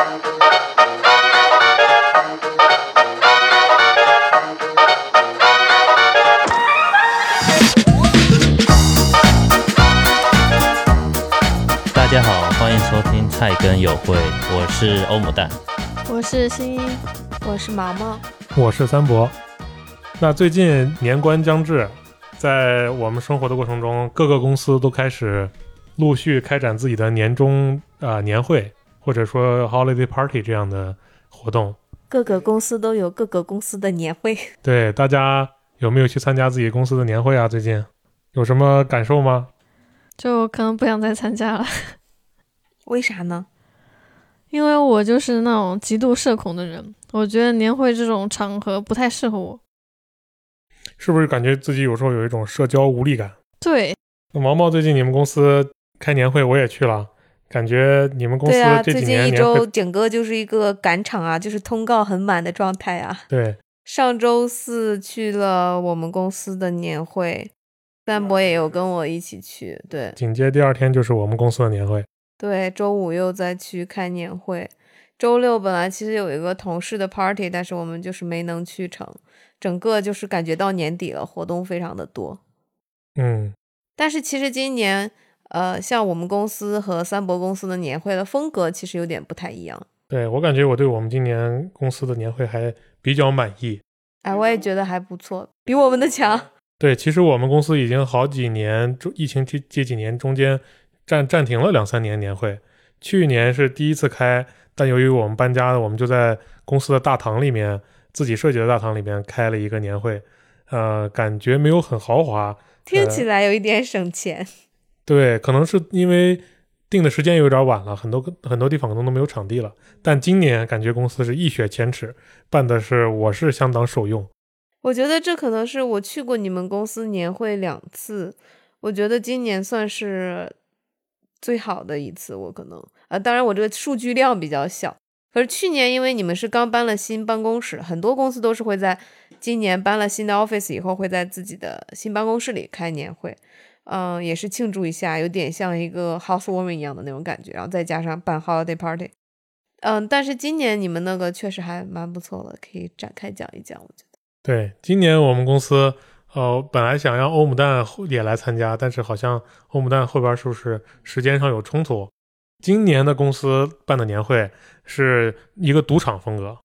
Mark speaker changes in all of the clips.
Speaker 1: 大家好，欢迎收听菜根有会，我是欧姆蛋。
Speaker 2: 我是新一，
Speaker 3: 我是毛毛，
Speaker 4: 我是三博。那最近年关将至，在我们生活的过程中，各个公司都开始陆续开展自己的年终啊、呃年会，或者说 holiday party 这样的活动。
Speaker 3: 各个公司都有各个公司的年会。
Speaker 4: 对，大家有没有去参加自己公司的年会啊？最近有什么感受吗？
Speaker 2: 就可能不想再参加了，
Speaker 3: 为啥呢？
Speaker 2: 因为我就是那种极度社恐的人，我觉得年会这种场合不太适合我。
Speaker 4: 是不是感觉自己有时候有一种社交无力感？
Speaker 2: 对，
Speaker 4: 那毛毛最近你们公司开年会，我也去了，感觉你们公司
Speaker 3: 最近一周整个就是一个赶场啊，就是通告很满的状态啊。
Speaker 4: 对
Speaker 3: 上周四去了我们公司的年会，三博也有跟我一起去。对
Speaker 4: 紧接第二天就是我们公司的年会。
Speaker 3: 对，周五又再去开年会。周六本来其实有一个同事的 party，但是我们就是没能去成。整个就是感觉到年底了，活动非常的多。
Speaker 4: 嗯，
Speaker 3: 但是其实今年，呃，像我们公司和三博公司的年会的风格其实有点不太一样。
Speaker 4: 对我感觉我对我们今年公司的年会还比较满意。
Speaker 3: 哎，我也觉得还不错，比我们的强。
Speaker 4: 对，其实我们公司已经好几年，中疫情这这几年中间暂暂停了两三年年会。去年是第一次开，但由于我们搬家了，我们就在公司的大堂里面自己设计的大堂里面开了一个年会。呃，感觉没有很豪华，
Speaker 3: 听起来有一点省钱。
Speaker 4: 对，可能是因为定的时间有点晚了，很多很多地方可能都没有场地了。但今年感觉公司是一雪前耻，办的是我是相当受用。
Speaker 3: 我觉得这可能是我去过你们公司年会两次，我觉得今年算是最好的一次。我可能啊，当然我这个数据量比较小。可是去年因为你们是刚搬了新办公室，很多公司都是会在今年搬了新的 office 以后，会在自己的新办公室里开年会，嗯，也是庆祝一下，有点像一个 housewarming 一样的那种感觉，然后再加上办 holiday party，嗯，但是今年你们那个确实还蛮不错的，可以展开讲一讲，我觉得。
Speaker 4: 对，今年我们公司，呃，本来想让欧姆蛋也来参加，但是好像欧姆蛋后边是不是时间上有冲突？今年的公司办的年会是一个赌场风格，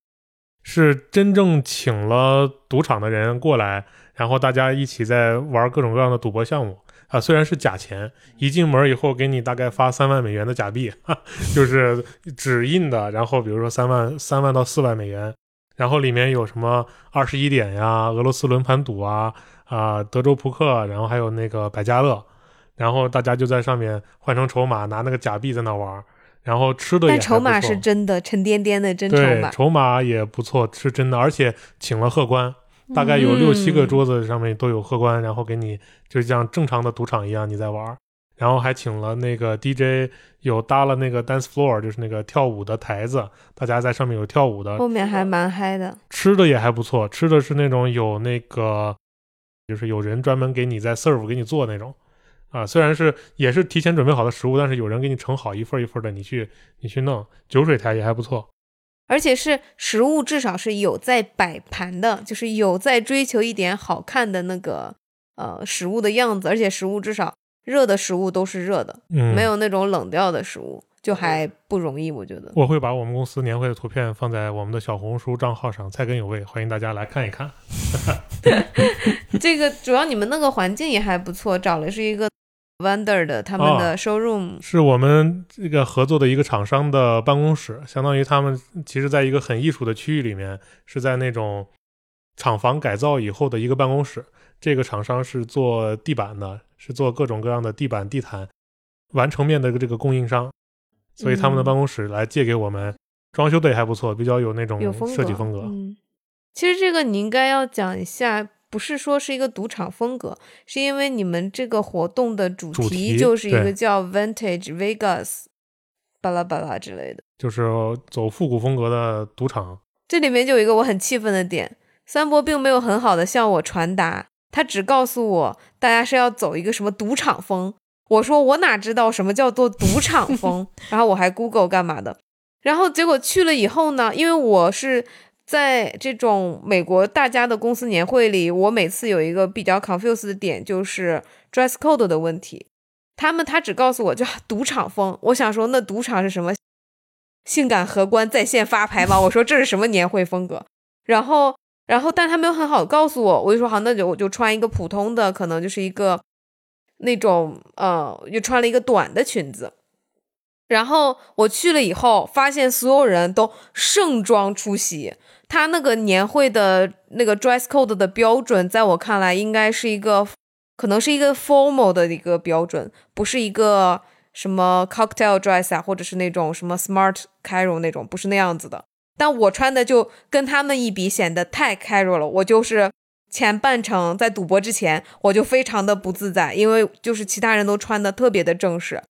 Speaker 4: 是真正请了赌场的人过来，然后大家一起在玩各种各样的赌博项目啊。虽然是假钱，一进门以后给你大概发三万美元的假币，哈，就是纸印的，然后比如说三万三万到四万美元，然后里面有什么二十一点呀、俄罗斯轮盘赌啊、啊、德州扑克，然后还有那个百家乐。然后大家就在上面换成筹码，拿那个假币在那玩，然后吃的也
Speaker 3: 但筹码是真的，沉甸甸的真筹
Speaker 4: 对
Speaker 3: 码。
Speaker 4: 筹码也不错，是真的，而且请了贺官，大概有六七个
Speaker 3: 嗯
Speaker 4: 桌子上面都有荷官，然后给你就像正常的赌场一样你在玩，然后还请了那个 DJ，有搭了那个 dance floor，就是那个跳舞的台子，大家在上面有跳舞的，
Speaker 3: 后面还蛮嗨的。
Speaker 4: 吃的也还不错，吃的是那种有那个，就是有人专门给你在 serve 给你做那种，啊，虽然是也是提前准备好的食物，但是有人给你盛好一份一份的，你去你去弄，酒水台也还不错。
Speaker 3: 而且是食物，至少是有在摆盘的，就是有在追求一点好看的那个呃食物的样子，而且食物至少热的食物都是热的，
Speaker 4: 嗯，
Speaker 3: 没有那种冷掉的食物，就还不容易，我觉得。
Speaker 4: 我会把我们公司年会的图片放在我们的小红书账号上，菜根有味，欢迎大家来看一看。
Speaker 3: 这个主要你们那个环境也还不错，找的是一个 Wonder 的他们
Speaker 4: 哦
Speaker 3: 的 showroom，、
Speaker 4: 是我们这个合作的一个厂商的办公室，相当于他们其实在一个很艺术的区域里面，是在那种厂房改造以后的一个办公室。这个厂商是做地板的，是做各种各样的地板、地毯完成面的这个供应商，所以他们的
Speaker 3: 嗯。
Speaker 4: 办公室来借给我们，装修的也还不错，比较有那种
Speaker 3: 有风格。
Speaker 4: 设计风格。
Speaker 3: 嗯，其实这个你应该要讲一下，不是说是一个赌场风格，是因为你们这个活动的主
Speaker 4: 主
Speaker 3: 题
Speaker 4: 题
Speaker 3: 就是一个叫 Vintage Vegas，巴拉巴拉之类的。
Speaker 4: 就是走复古风格的赌场。
Speaker 3: 这里面就有一个我很气愤的点，三博并没有很好的向我传达，他只告诉我大家是要走一个什么赌场风。我说我哪知道什么叫做赌场风，然后我还 Google 干嘛的，然后结果去了以后呢，因为我是在这种美国大家的公司年会里，我每次有一个比较 confused 的点就是 dress code 的问题。他们他只告诉我就赌场风，我想说那赌场是什么？性感荷官在线发牌吗？我说这是什么年会风格？然后然后但他没有很好告诉我，我就说好，那就我就穿一个普通的，可能就是一个那种呃，就穿了一个短的裙子。然后我去了以后，发现所有人都盛装出席。他那个年会的那个 dress code 的标准，在我看来应该是一个。可能是一个 formal 的一个标准，不是一个什么 cocktail dress 啊，或者是那种什么 smart casual 那种，不是那样子的。但我穿的就跟他们一比，显得太 casual 了。我就是前半程在赌博之前，我就非常的不自在，因为就是其他人都穿的特别的正式。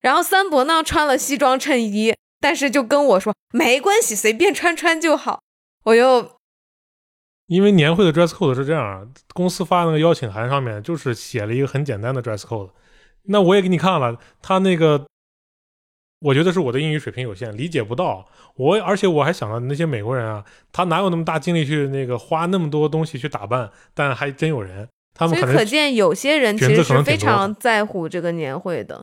Speaker 3: 然后三伯呢穿了西装衬衣，但是就跟我说没关系，随便穿穿就好。我又。
Speaker 4: 因为年会的 dress code 是这样，公司发那个邀请函上面就是写了一个很简单的 dress code。那我也给你看了，他那个，我觉得是我的英语水平有限，理解不到。我而且我还想到那些美国人啊，他哪有那么大精力去那个花那么多东西去打扮？但还真有人，他们可能
Speaker 3: 可见有些人其实是非常在乎这个年会的，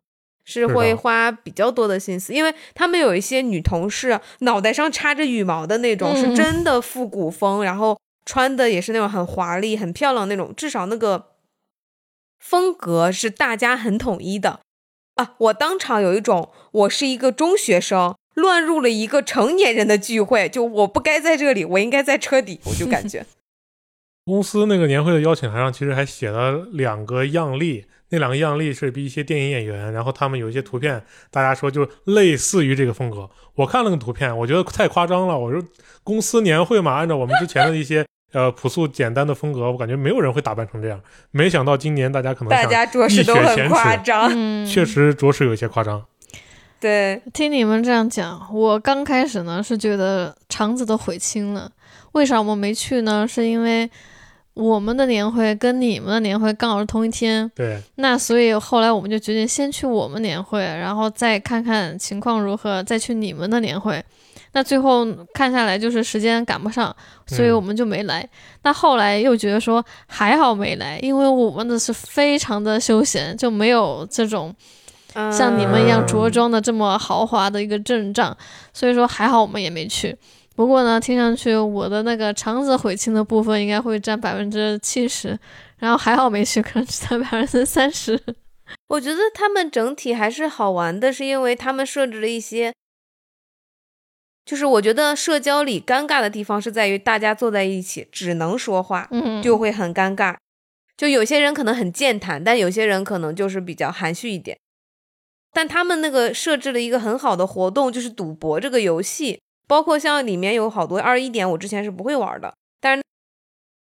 Speaker 3: 是会花比较多的心思。因为他们有一些女同事脑袋上插着羽毛的那种，是真的复古风，然后。穿的也是那种很华丽、很漂亮那种，至少那个风格是大家很统一的啊！我当场有一种，我是一个中学生乱入了一个成年人的聚会，就我不该在这里，我应该在车底，我就感觉。
Speaker 4: 公司那个年会的邀请函上其实还写了两个样例，那两个样例是比一些电影演员，然后他们有一些图片，大家说就类似于这个风格。我看了个图片，我觉得太夸张了。我说公司年会嘛，按照我们之前的一些。呃，朴素简单的风格，我感觉没有人会打扮成这样。没想到今年大家可能
Speaker 3: 大家着实都很夸张，
Speaker 4: 确实着实有些夸张。
Speaker 3: 对，
Speaker 2: 听你们这样讲，我刚开始呢是觉得肠子都悔青了。为啥我没去呢？是因为我们的年会跟你们的年会刚好是同一天。
Speaker 4: 对。
Speaker 2: 那所以后来我们就决定先去我们年会，然后再看看情况如何，再去你们的年会。那最后看下来就是时间赶不上，所以我们就没来。那后来又觉得说还好没来，因为我们的是非常的休闲，就没有这种像你们一样着装的这么豪华的一个阵仗，所以说还好我们也没去。不过呢，听上去我的那个肠子悔青的部分应该会占百分之七十，然后还好没去，可能只占百分之三十。
Speaker 3: 我觉得他们整体还是好玩的，是因为他们设置了一些。就是我觉得社交里尴尬的地方是在于大家坐在一起只能说话，
Speaker 2: 嗯，
Speaker 3: 就会很尴尬。就有些人可能很健谈，但有些人可能就是比较含蓄一点。但他们那个设置了一个很好的活动，就是赌博这个游戏，包括像里面有好多二一点，我之前是不会玩的，但是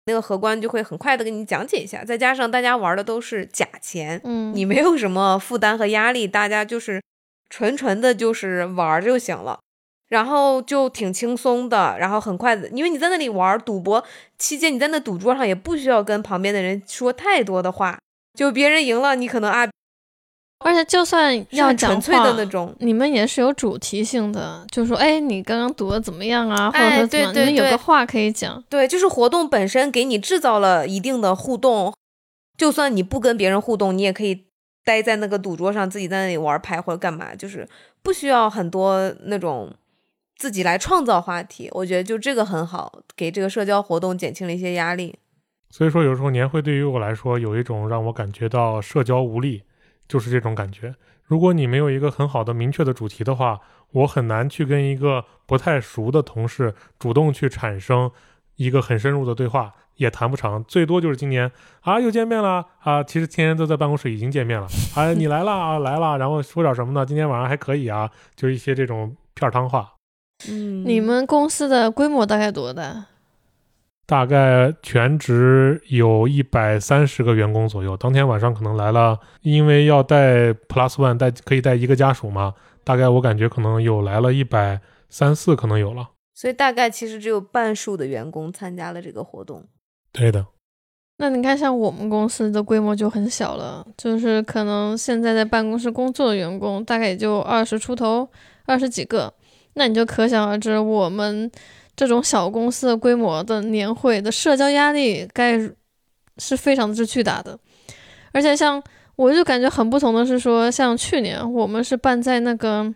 Speaker 3: 那个荷官就会很快的给你讲解一下。再加上大家玩的都是假钱，
Speaker 2: 嗯，
Speaker 3: 你没有什么负担和压力，大家就是纯纯的就是玩就行了。然后就挺轻松的，然后很快的，因为你在那里玩赌博期间，你在那赌桌上也不需要跟旁边的人说太多的话，就别人赢了，你可能啊，
Speaker 2: 而且就算要讲
Speaker 3: 话的那种，
Speaker 2: 你们也是有主题性的，就说哎，你刚刚读的怎么样啊，或者说怎么，
Speaker 3: 你
Speaker 2: 们有个话可以讲，
Speaker 3: 对，就是活动本身给你制造了一定的互动，就算你不跟别人互动，你也可以待在那个赌桌上，自己在那里玩牌或者干嘛，就是不需要很多那种。自己来创造话题，我觉得就这个很好，给这个社交活动减轻了一些压力。
Speaker 4: 所以说，有时候年会对于我来说，有一种让我感觉到社交无力，就是这种感觉。如果你没有一个很好的明确的主题的话，我很难去跟一个不太熟的同事主动去产生一个很深入的对话，也谈不长。最多就是今年啊又见面了啊，其实天天都在办公室已经见面了啊，你来了啊来了，然后说点什么呢？今天晚上还可以啊，就是一些这种片儿汤话。
Speaker 3: 嗯，
Speaker 2: 你们公司的规模大概多大？
Speaker 4: 大概全职有一百三十个员工左右。当天晚上可能来了，因为要带 Plus One 带可以带一个家属嘛，大概我感觉可能有来了一百三四，可能有了。
Speaker 3: 所以大概其实只有半数的员工参加了这个活动。
Speaker 4: 对的。
Speaker 2: 那你看，像我们公司的规模就很小了，就是可能现在在办公室工作的员工大概也就二十出头，二十几个。那你就可想而知，我们这种小公司的规模的年会的社交压力该是非常之巨大的。而且像我就感觉很不同的是说，像去年我们是办在那个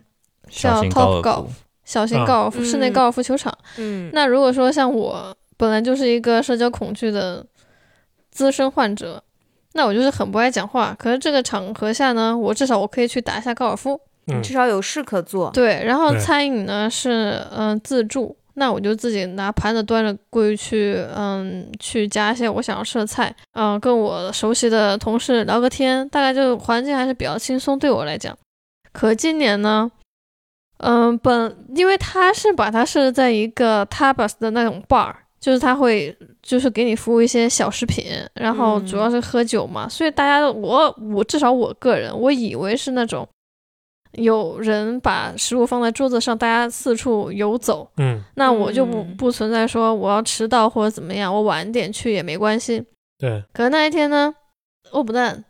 Speaker 2: 叫 Top
Speaker 1: 尔
Speaker 2: Golf，小型
Speaker 4: 啊
Speaker 2: 高尔夫、室内
Speaker 3: 嗯
Speaker 2: 高尔夫球场。
Speaker 3: 嗯，
Speaker 2: 那如果说像我本来就是一个社交恐惧的资深患者，那我就是很不爱讲话。可是这个场合下呢，我至少我可以去打一下高尔夫。
Speaker 4: 嗯
Speaker 3: 至少有事可做。
Speaker 2: 对，然后餐饮呢是嗯、呃自助，那我就自己拿盘子端着过去，嗯，去夹一些我想要吃的菜，嗯、跟我熟悉的同事聊个天，大概就环境还是比较轻松，对我来讲。可今年呢，嗯，本因为他是把它设置在一个 tapas 的那种 bar，就是他会就是给你服务一些小食品，然后主要是喝酒嘛，所以大家都我我至少我个人我以为是那种有人把食物放在桌子上，大家四处游走，
Speaker 4: 嗯，
Speaker 2: 那我就不
Speaker 3: 嗯
Speaker 2: 不存在说我要迟到或者怎么样，我晚点去也没关系。
Speaker 4: 对，
Speaker 2: 可是那一天呢，欧卜蛋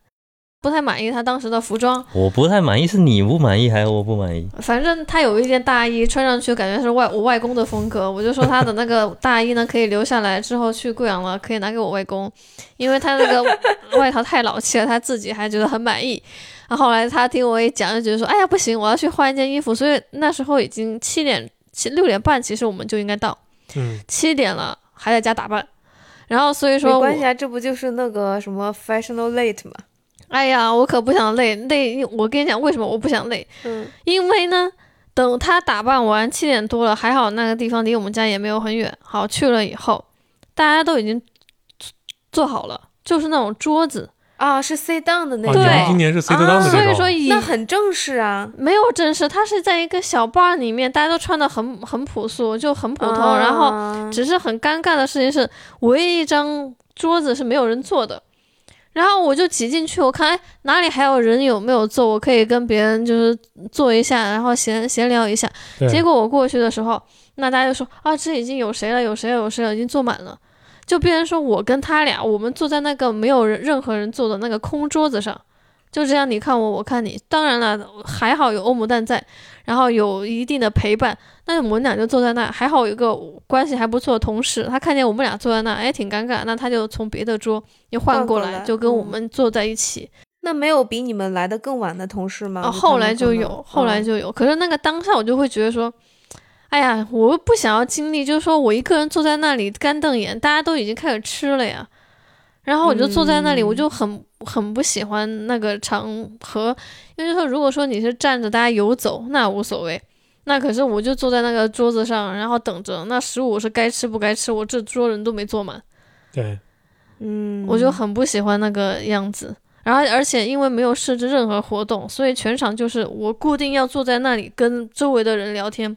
Speaker 2: 不太满意他当时的服装，
Speaker 1: 我不太满意，是你不满意还是我不满意？
Speaker 2: 反正他有一件大衣穿上去，感觉是外我外公的风格。我就说他的那个大衣呢，可以留下来，之后去贵阳了可以拿给我外公，因为他那个外套太老气了，他自己还觉得很满意。然后后来他听我一讲，就觉得说，哎呀不行，我要去换一件衣服。所以那时候已经七点七六点半，其实我们就应该到，
Speaker 4: 嗯，
Speaker 2: 七点了还在家打扮。然后所以说我
Speaker 3: 没关系啊，这不就是那个什么 fashionable late 吗？
Speaker 2: 哎呀，我可不想累累。我跟你讲，为什么我不想累？
Speaker 3: 嗯，
Speaker 2: 因为呢，等他打扮完七点多了，还好那个地方离我们家也没有很远。好去了以后，大家都已经做好了，就是那种桌子，
Speaker 3: 啊，是 sit down 的那
Speaker 4: 哦，
Speaker 3: 种，
Speaker 2: 对
Speaker 4: 今年是 sit down 的
Speaker 2: 所以说
Speaker 3: 那很正式啊。
Speaker 2: 没有正式，他是在一个小 bar 里面，大家都穿的很很朴素，就很普通。然后
Speaker 3: 后
Speaker 2: 只是很尴尬的事情是，唯一一张桌子是没有人坐的。然后我就挤进去，我看哎哪里还有人有没有坐，我可以跟别人就是坐一下，然后闲闲聊一下。结果我过去的时候，那大家就说啊，这已经有谁了，有谁了，有谁了，已经坐满了。就别人说我跟他俩，我们坐在那个没有人任何人坐的那个空桌子上，就这样你看我，我看你。当然了，还好有欧姆蛋在，然后有一定的陪伴。那我们俩就坐在那，还好有个关系还不错的同事，他看见我们俩坐在那，哎，挺尴尬，那他就从别的桌又换过来，就跟我
Speaker 3: 嗯
Speaker 2: 们坐在一起。
Speaker 3: 那没有比你们来的更晚的同事吗？
Speaker 2: 啊，后来就有，后来
Speaker 3: 嗯
Speaker 2: 就有。可是那个当下我就会觉得说，哎呀，我不想要经历，就是说我一个人坐在那里干瞪眼，大家都已经开始吃了呀。然后我就坐在那里，我
Speaker 3: 嗯
Speaker 2: 就很很不喜欢那个场合，因为说如果说你是站着大家游走，那无所谓。那可是我就坐在那个桌子上，然后等着，那食物是该吃不该吃，我这桌人都没坐满。
Speaker 4: 对，
Speaker 3: 嗯，
Speaker 2: 我就很不喜欢那个样子。然后，而且因为没有设置任何活动，所以全场就是我固定要坐在那里跟周围的人聊天，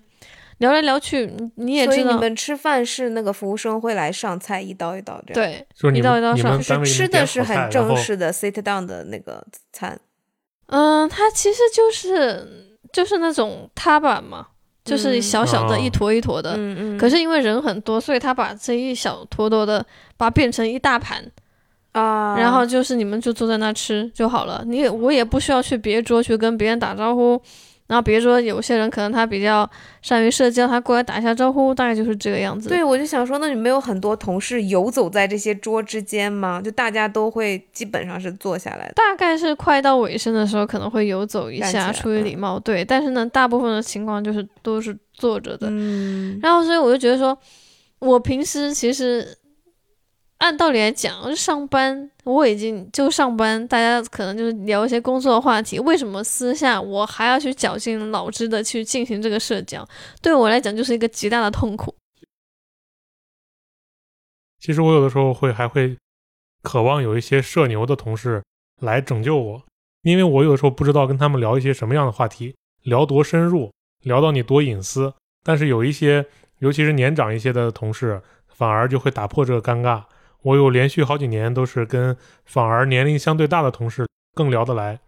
Speaker 2: 聊来聊去，你你也
Speaker 3: 所以你，们吃饭是那个服务生会来上菜一刀一刀这样，，
Speaker 2: 对，
Speaker 4: 就是
Speaker 2: 一刀一刀上
Speaker 4: 们你们
Speaker 3: 就是吃的是很正式的 sit down 的那个餐。
Speaker 2: 嗯，它其实就是就是那种踏板嘛，就是
Speaker 3: 嗯
Speaker 2: 小小的
Speaker 4: 哦
Speaker 2: 一坨一坨的。
Speaker 3: 嗯嗯。
Speaker 2: 可是因为人很多，所以他把这一小坨坨的把它变成一大盘，
Speaker 3: 啊，
Speaker 2: 然后就是你们就坐在那吃就好了，你也我也不需要去别桌去跟别人打招呼，然后比如说有些人可能他比较善于社交，他过来打一下招呼，大概就是这个样子。
Speaker 3: 对，我就想说，那你没有很多同事游走在这些桌之间吗？就大家都会基本上是坐下来的。
Speaker 2: 大概是快到尾声的时候可能会游走一下，出于礼貌，对。但是呢，大部分的情况就是都是坐着的。
Speaker 3: 嗯，
Speaker 2: 然后所以我就觉得说，我平时其实按道理来讲，上班我已经就上班，大家可能就是聊一些工作的话题，为什么私下我还要去绞尽脑汁的去进行这个社交？对我来讲就是一个极大的痛苦。
Speaker 4: 其实我有的时候会还会渴望有一些社牛的同事来拯救我，因为我有的时候不知道跟他们聊一些什么样的话题，聊多深入，聊到你多隐私。但是有一些，尤其是年长一些的同事，反而就会打破这个尴尬。我有连续好几年都是跟反而年龄相对大的同事更聊得来，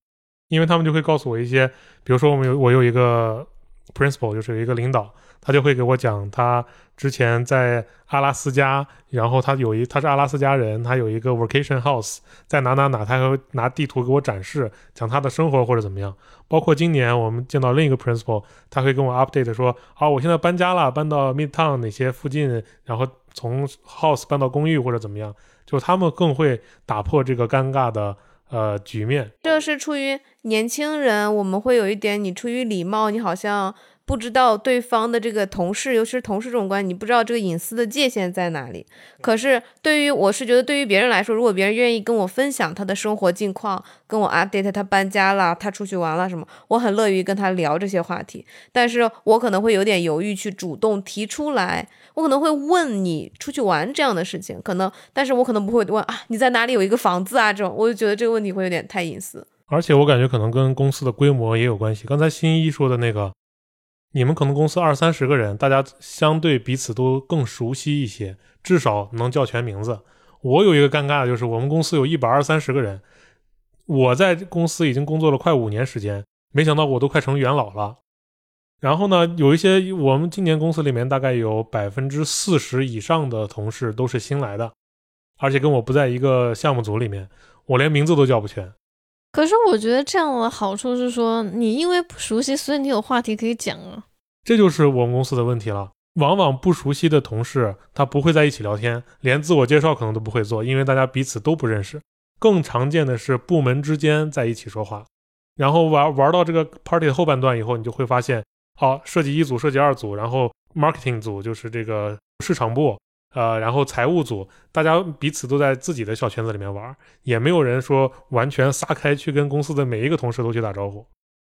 Speaker 4: 因为他们就会告诉我一些，比如说我们有我有一个 principal，就是有一个领导，他就会给我讲他之前在阿拉斯加，然后他有一他是阿拉斯加人，他有一个 vacation house 在哪哪哪，他会拿地图给我展示，讲他的生活或者怎么样。包括今年我们见到另一个 principal，他会跟我 update 说，啊，我现在搬家了，搬到 midtown 哪些附近，然后从 house 搬到公寓或者怎么样，就是他们更会打破这个尴尬的呃局面。
Speaker 3: 这是出于年轻人，我们会有一点，你出于礼貌，你好像不知道对方的这个同事，尤其是同事这种关系，你不知道这个隐私的界限在哪里。可是对于我是觉得，对于别人来说，如果别人愿意跟我分享他的生活近况，跟我 update 他搬家了，他出去玩了什么，我很乐于跟他聊这些话题。但是我可能会有点犹豫去主动提出来，我可能会问你出去玩这样的事情，可能，但是我可能不会问啊你在哪里有一个房子啊这种，我就觉得这个问题会有点太隐私。
Speaker 4: 而且我感觉可能跟公司的规模也有关系。刚才新一说的那个，你们可能公司二三十个人，大家相对彼此都更熟悉一些，至少能叫全名字。我有一个尴尬的就是，我们公司有一百二三十个人，我在公司已经工作了快五年时间，没想到我都快成元老了。然后呢，有一些我们今年公司里面大概有百分之四十以上的同事都是新来的，而且跟我不在一个项目组里面，我连名字都叫不全。
Speaker 2: 可是我觉得这样的好处是说，你因为不熟悉，所以你有话题可以讲啊。
Speaker 4: 这就是我们公司的问题了。往往不熟悉的同事，他不会在一起聊天，连自我介绍可能都不会做，因为大家彼此都不认识。更常见的是部门之间在一起说话，然后玩玩到这个 party 的后半段以后，你就会发现，好，设计一组，设计二组，然后 marketing 组就是这个市场部，呃，然后财务组，大家彼此都在自己的小圈子里面玩，也没有人说完全撒开去跟公司的每一个同事都去打招呼。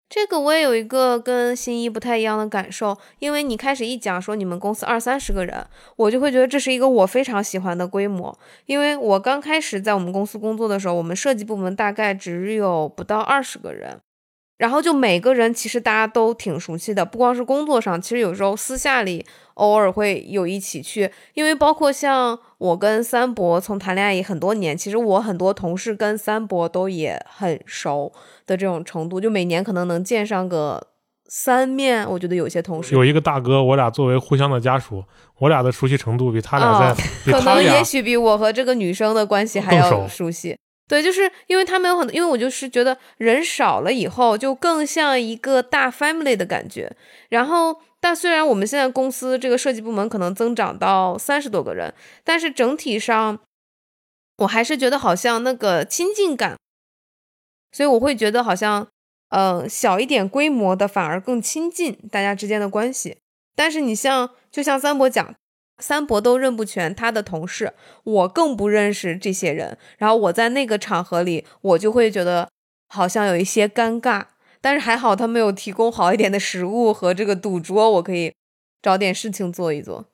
Speaker 3: 这个我也有一个跟新一不太一样的感受，因为你开始一讲说你们公司二三十个人，我就会觉得这是一个我非常喜欢的规模。因为我刚开始在我们公司工作的时候，我们设计部门大概只有不到二十个人，然后就每个人其实大家都挺熟悉的，不光是工作上，其实有时候私下里偶尔会有一起去，因为包括像我跟三伯从谈恋爱也很多年，其实我很多同事跟三伯都也很熟。的这种程度，就每年可能能见上个三面。我觉得有些同事
Speaker 4: 有一个大哥，我俩作为互相的家属，我俩的熟悉程度比他俩在，比
Speaker 3: 可能也许比我和这个女生的关系还要
Speaker 4: 熟
Speaker 3: 悉。对，就是因为他们有很多，因为我就是觉得人少了以后，就更像一个大 family 的感觉。然后，但虽然我们现在公司这个设计部门可能增长到三十多个人，但是整体上，我还是觉得好像那个亲近感。所以我会觉得好像，呃，小一点规模的反而更亲近大家之间的关系。但是你像，就像三伯讲，三伯都认不全他的同事，我更不认识这些人。然后我在那个场合里，我就会觉得好像有一些尴尬。但是还好他没有提供好一点的食物和这个赌桌，我可以找点事情做一做。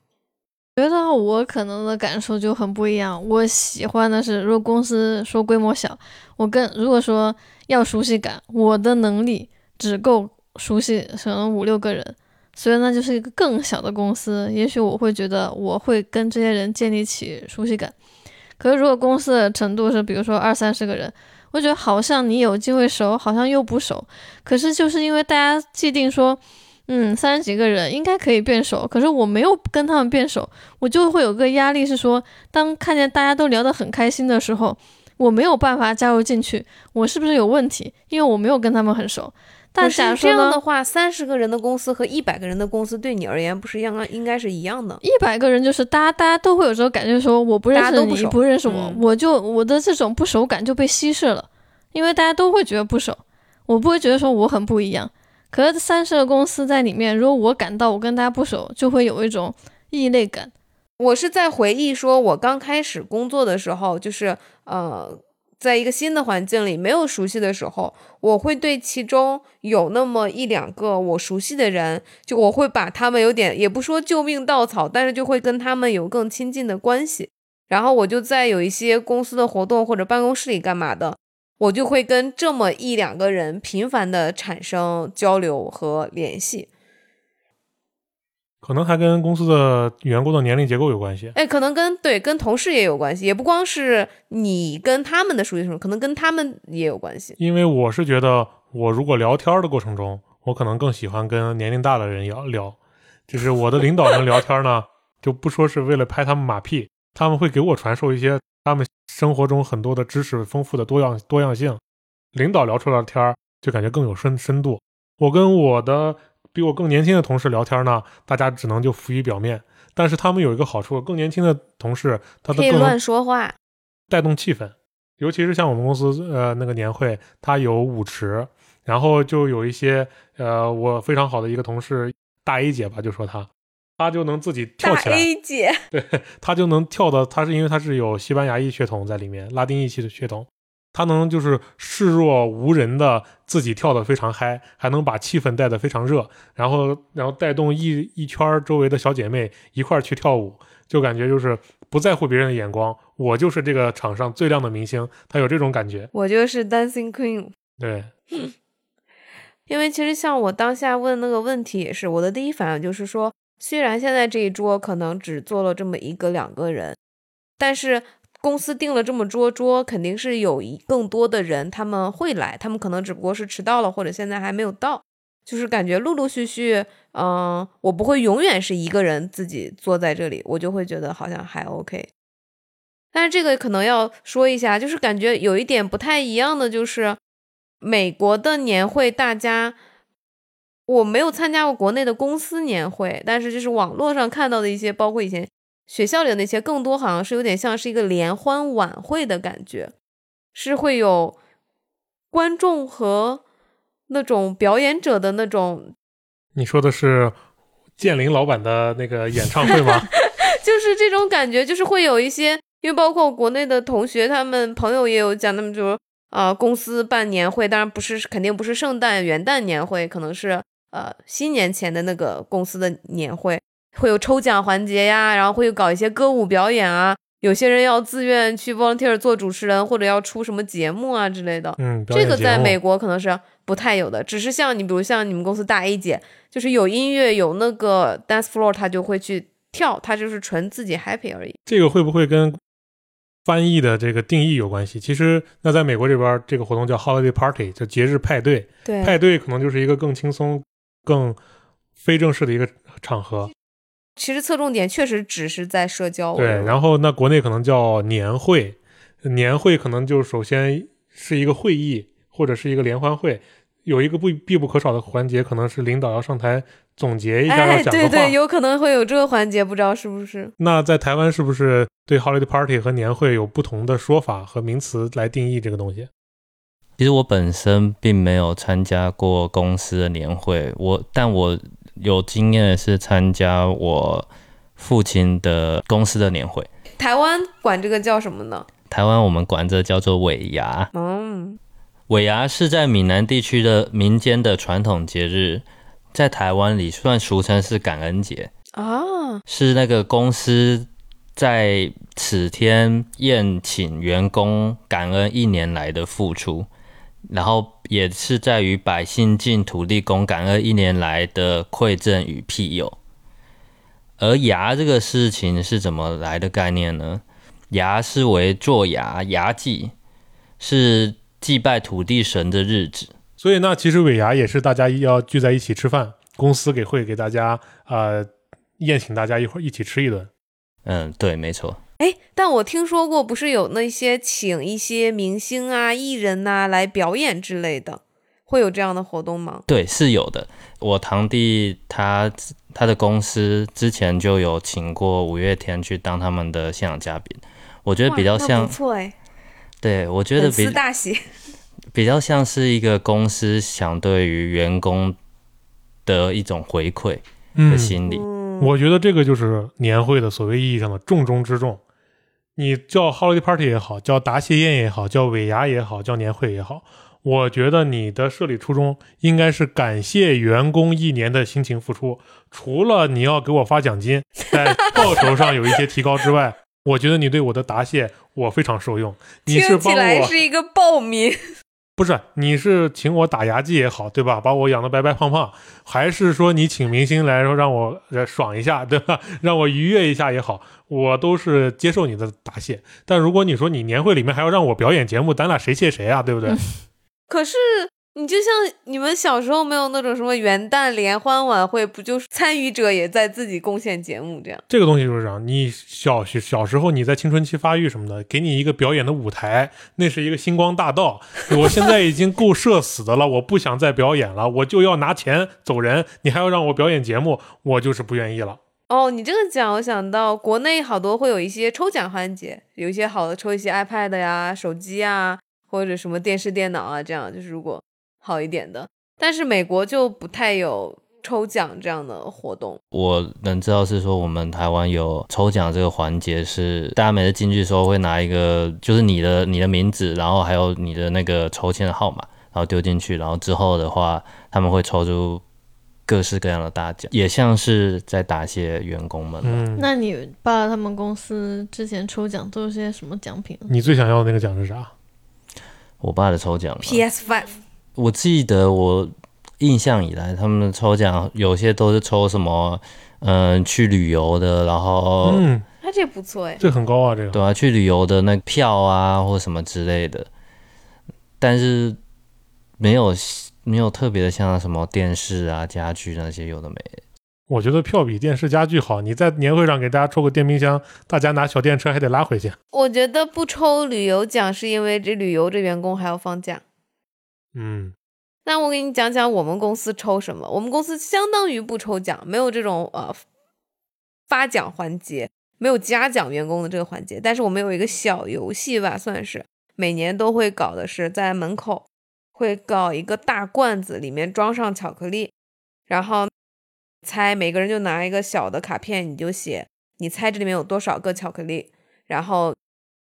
Speaker 2: 觉得我可能的感受就很不一样。我喜欢的是，如果公司说规模小，我更如果说要熟悉感，我的能力只够熟悉可能五六个人，所以那就是一个更小的公司。也许我会觉得我会跟这些人建立起熟悉感。可是如果公司的程度是，比如说二三十个人，我觉得好像你有机会熟，好像又不熟。可是就是因为大家既定说。嗯，三十几个人应该可以变熟，可是我没有跟他们变熟，我就会有个压力，是说当看见大家都聊得很开心的时候，我没有办法加入进去，我是不是有问题？因为我没有跟他们很熟。但假如
Speaker 3: 这样，的话，三十个人的公司和一百个人的公司对你而言不是一样，应该是一样的。
Speaker 2: 一百个人就是大家，大家都会有时候感觉说我不认识你，
Speaker 3: 大家都不
Speaker 2: 不认识我，
Speaker 3: 嗯
Speaker 2: 我就我的这种不熟感就被稀释了，因为大家都会觉得不熟，我不会觉得说我很不一样。可是三十个公司在里面，如果我感到我跟大家不熟，就会有一种异类感。
Speaker 3: 我是在回忆说，我刚开始工作的时候，就是呃，在一个新的环境里没有熟悉的时候，我会对其中有那么一两个我熟悉的人，就我会把他们有点也不说救命稻草，但是就会跟他们有更亲近的关系。然后我就在有一些公司的活动或者办公室里干嘛的，我就会跟这么一两个人频繁的产生交流和联系。
Speaker 4: 可能还跟公司的员工的年龄结构有关系。
Speaker 3: 哎，可能跟对跟同事也有关系，也不光是你跟他们的熟悉程度，可能跟他们也有关系。
Speaker 4: 因为我是觉得，我如果聊天的过程中，我可能更喜欢跟年龄大的人聊聊。就是我的领导人聊天呢，就不说是为了拍他们马屁，他们会给我传授一些他们生活中很多的知识丰富的多样多样性。领导聊出来的天儿就感觉更有深深度。我跟我的比我更年轻的同事聊天呢，大家只能就浮于表面。但是他们有一个好处，更年轻的同事他的更
Speaker 3: 可以乱说话。
Speaker 4: 带动气氛，尤其是像我们公司呃那个年会，它有舞池，然后就有一些呃我非常好的一个同事大 A 姐吧，就说她，她就能自己跳起来，大
Speaker 3: A 姐，
Speaker 4: 对，她就能跳的，她是因为她是有西班牙裔血统在里面，拉丁裔系的血统，她能就是视若无人的自己跳得非常嗨，还能把气氛带得非常热，然后然后带动一一圈周围的小姐妹一块儿去跳舞，就感觉就是不在乎别人的眼光，我就是这个场上最亮的明星，他有这种感觉，
Speaker 3: 我就是 Dancing Queen。
Speaker 4: 对，
Speaker 3: 因为其实像我当下问那个问题也是，我的第一反应就是说，虽然现在这一桌可能只坐了这么一个两个人，但是公司定了这么桌桌，肯定是有一更多的人他们会来，他们可能只不过是迟到了或者现在还没有到，就是感觉陆陆续续，嗯、我不会永远是一个人自己坐在这里，我就会觉得好像还 OK。但是这个可能要说一下，就是感觉有一点不太一样的，就是美国的年会，大家我没有参加过国内的公司年会，但是就是网络上看到的一些，包括以前学校里的那些，更多好像是有点像是一个联欢晚会的感觉，是会有观众和那种表演者的那种
Speaker 4: 你说的是建林老板的那个演唱会吗？
Speaker 3: 就是这种感觉，就是会有一些，因为包括国内的同学，他们朋友也有讲，他们就说啊、公司办年会，当然不是肯定不是圣诞、元旦年会，可能是呃新年前的那个公司的年会，会有抽奖环节呀，然后会有搞一些歌舞表演啊，有些人要自愿去 volunteer 做主持人，或者要出什么节目啊之类的。
Speaker 4: 嗯，
Speaker 3: 这个在美国可能是不太有的，只是像你，比如像你们公司大 A 姐，就是有音乐有那个 dance floor，她就会去跳，她就是纯自己 happy 而已。
Speaker 4: 这个会不会跟翻译的这个定义有关系？其实，那在美国这边，这个活动叫 holiday party，叫节日派对。
Speaker 3: 对
Speaker 4: 派对可能就是一个更轻松、更非正式的一个场合。
Speaker 3: 其实侧重点确实只是在社交。
Speaker 4: 对，然后那国内可能叫年会，年会可能就首先是一个会议或者是一个联欢会，有一个不必不可少的环节，可能是领导要上台总结一下，
Speaker 3: 哎，
Speaker 4: 要讲的话。
Speaker 3: 对对，有可能会有这个环节，不知道是不是？
Speaker 4: 那在台湾是不是对 holiday party 和年会有不同的说法和名词来定义这个东西？
Speaker 1: 其实我本身并没有参加过公司的年会，我但我有经验的是参加我父亲的公司的年会。
Speaker 3: 台湾管这个叫什么呢？
Speaker 1: 台湾我们管这叫做尾牙，
Speaker 3: 嗯，
Speaker 1: 尾牙是在闽南地区的民间的传统节日，在台湾里算俗称是感恩节，
Speaker 3: 啊，
Speaker 1: 是那个公司在此天宴请员工感恩一年来的付出，然后也是在于百姓尽土地公感恩一年来的馈赠与庇佑。而牙这个事情是怎么来的概念呢？牙是为做牙牙祭，是祭拜土地神的日子。
Speaker 4: 所以那其实尾牙也是大家要聚在一起吃饭，公司给会给大家呃宴请大家一会儿一起吃一顿。
Speaker 1: 嗯，对，没错。
Speaker 3: 哎，但我听说过，不是有那些请一些明星啊、艺人呐、来表演之类的，会有这样的活动吗？
Speaker 1: 对，是有的。我堂弟他他的公司之前就有请过五月天去当他们的现场嘉宾，我觉得比较像
Speaker 3: 不，错哎，
Speaker 1: 对我觉得
Speaker 3: 粉
Speaker 1: 比
Speaker 3: 丝大喜。
Speaker 1: 比较像是一个公司想对于员工的一种回馈的
Speaker 4: 嗯，
Speaker 1: 心理。
Speaker 3: 嗯，
Speaker 4: 我觉得这个就是年会的所谓意义上的重中之重。你叫 holiday party 也好，叫答谢宴也好，叫尾牙也好，叫年会也好，我觉得你的设立初衷应该是感谢员工一年的辛勤付出。除了你要给我发奖金，在报酬上有一些提高之外，我觉得你对我的答谢我非常受用。你是
Speaker 3: 听起
Speaker 4: 帮我
Speaker 3: 来是一个暴民。
Speaker 4: 不是，你是请我打牙祭也好，对吧？把我养的白白胖胖，还是说你请明星来说让我爽一下，对吧？让我愉悦一下也好，我都是接受你的答谢。但如果你说你年会里面还要让我表演节目，咱俩谁谢谁啊？对不对？
Speaker 3: 可是你就像你们小时候没有那种什么元旦联欢晚会，不就是参与者也在自己贡献节目这样？
Speaker 4: 这个东西就是这样，你小小时候你在青春期发育什么的，给你一个表演的舞台，那是一个星光大道。我现在已经够社死的了，我不想再表演了，我就要拿钱走人。你还要让我表演节目，我就是不愿意了。
Speaker 3: 哦，你这个讲，我想到国内好多会有一些抽奖环节，有一些好的抽一些 iPad 呀、手机呀，或者什么电视、电脑啊，这样就是如果。好一点的，但是美国就不太有抽奖这样的活动。
Speaker 1: 我能知道是说，我们台湾有抽奖这个环节，是大家每次进去的时候会拿一个，就是你的你的名字，然后还有你的那个抽签的号码，然后丢进去，然后之后的话，他们会抽出各式各样的大奖，也像是在答谢员工们。
Speaker 4: 嗯，
Speaker 2: 那你爸他们公司之前抽奖都是些什么奖品？
Speaker 4: 你最想要的那个奖是啥？
Speaker 1: 我爸的抽奖
Speaker 3: PS Five。
Speaker 1: 我记得我印象以来，他们抽奖有些都是抽什么，嗯，去旅游的，然后，
Speaker 4: 嗯，
Speaker 3: 他这不错哎，
Speaker 4: 这很高啊，这个，
Speaker 1: 对啊，去旅游的那票啊，或什么之类的，但是没有没有特别的像什么电视啊、家具那些有的没。
Speaker 4: 我觉得票比电视、家具好。你在年会上给大家抽个电冰箱，大家拿小电车还得拉回去。
Speaker 3: 我觉得不抽旅游奖是因为这旅游这员工还要放假。
Speaker 4: 嗯，
Speaker 3: 那我给你讲讲我们公司抽什么。我们公司相当于不抽奖，没有这种呃发奖环节，没有嘉奖员工的这个环节。但是我们有一个小游戏吧，算是每年都会搞的是在门口会搞一个大罐子，里面装上巧克力，然后猜每个人就拿一个小的卡片，你就写你猜这里面有多少个巧克力，然后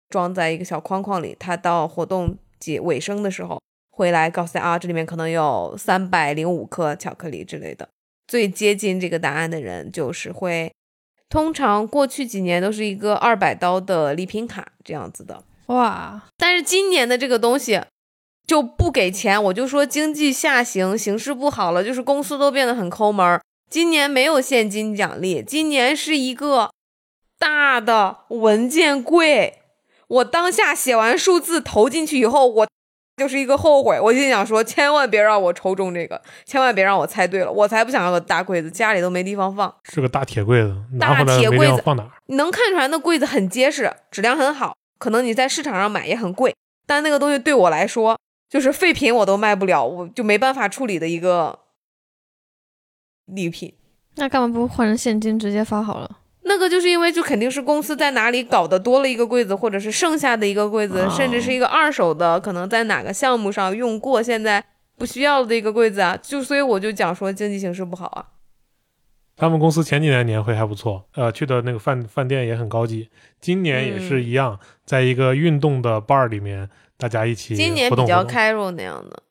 Speaker 3: 装在一个小框框里。它到活动结尾声的时候。回来告诉他啊，这里面可能有三百零五颗巧克力之类的。最接近这个答案的人就是会，通常过去几年都是一个二百刀的礼品卡这样子的。
Speaker 2: 哇！
Speaker 3: 但是今年的这个东西就不给钱，我就说经济下行，形势不好了，就是公司都变得很抠门。今年没有现金奖励，今年是一个大的文件柜。我当下写完数字投进去以后，我。就是一个后悔，我心想说，千万别让我抽中这个，千万别让我猜对了，我才不想要个大柜子，家里都没地方放。
Speaker 4: 是个大铁柜子，
Speaker 3: 大铁柜子
Speaker 4: 放哪？
Speaker 3: 能看出来那柜子很结实，质量很好，可能你在市场上买也很贵，但那个东西对我来说就是废品，我都卖不了，我就没办法处理的一个礼品。
Speaker 2: 那干嘛不换成现金直接发好了？
Speaker 3: 那个就是因为就肯定是公司在哪里搞的多了一个柜子，或者是剩下的一个柜子，甚至是一个二手的，可能在哪个项目上用过，现在不需要的一个柜子啊。就所以我就讲说经济形势不好啊。
Speaker 4: 他们公司前几年年会还不错，呃，去的那个饭饭店也很高级。今年也是一样，在一个运动的 bar 里面，大家一起
Speaker 3: 今年比较开 a 那样的。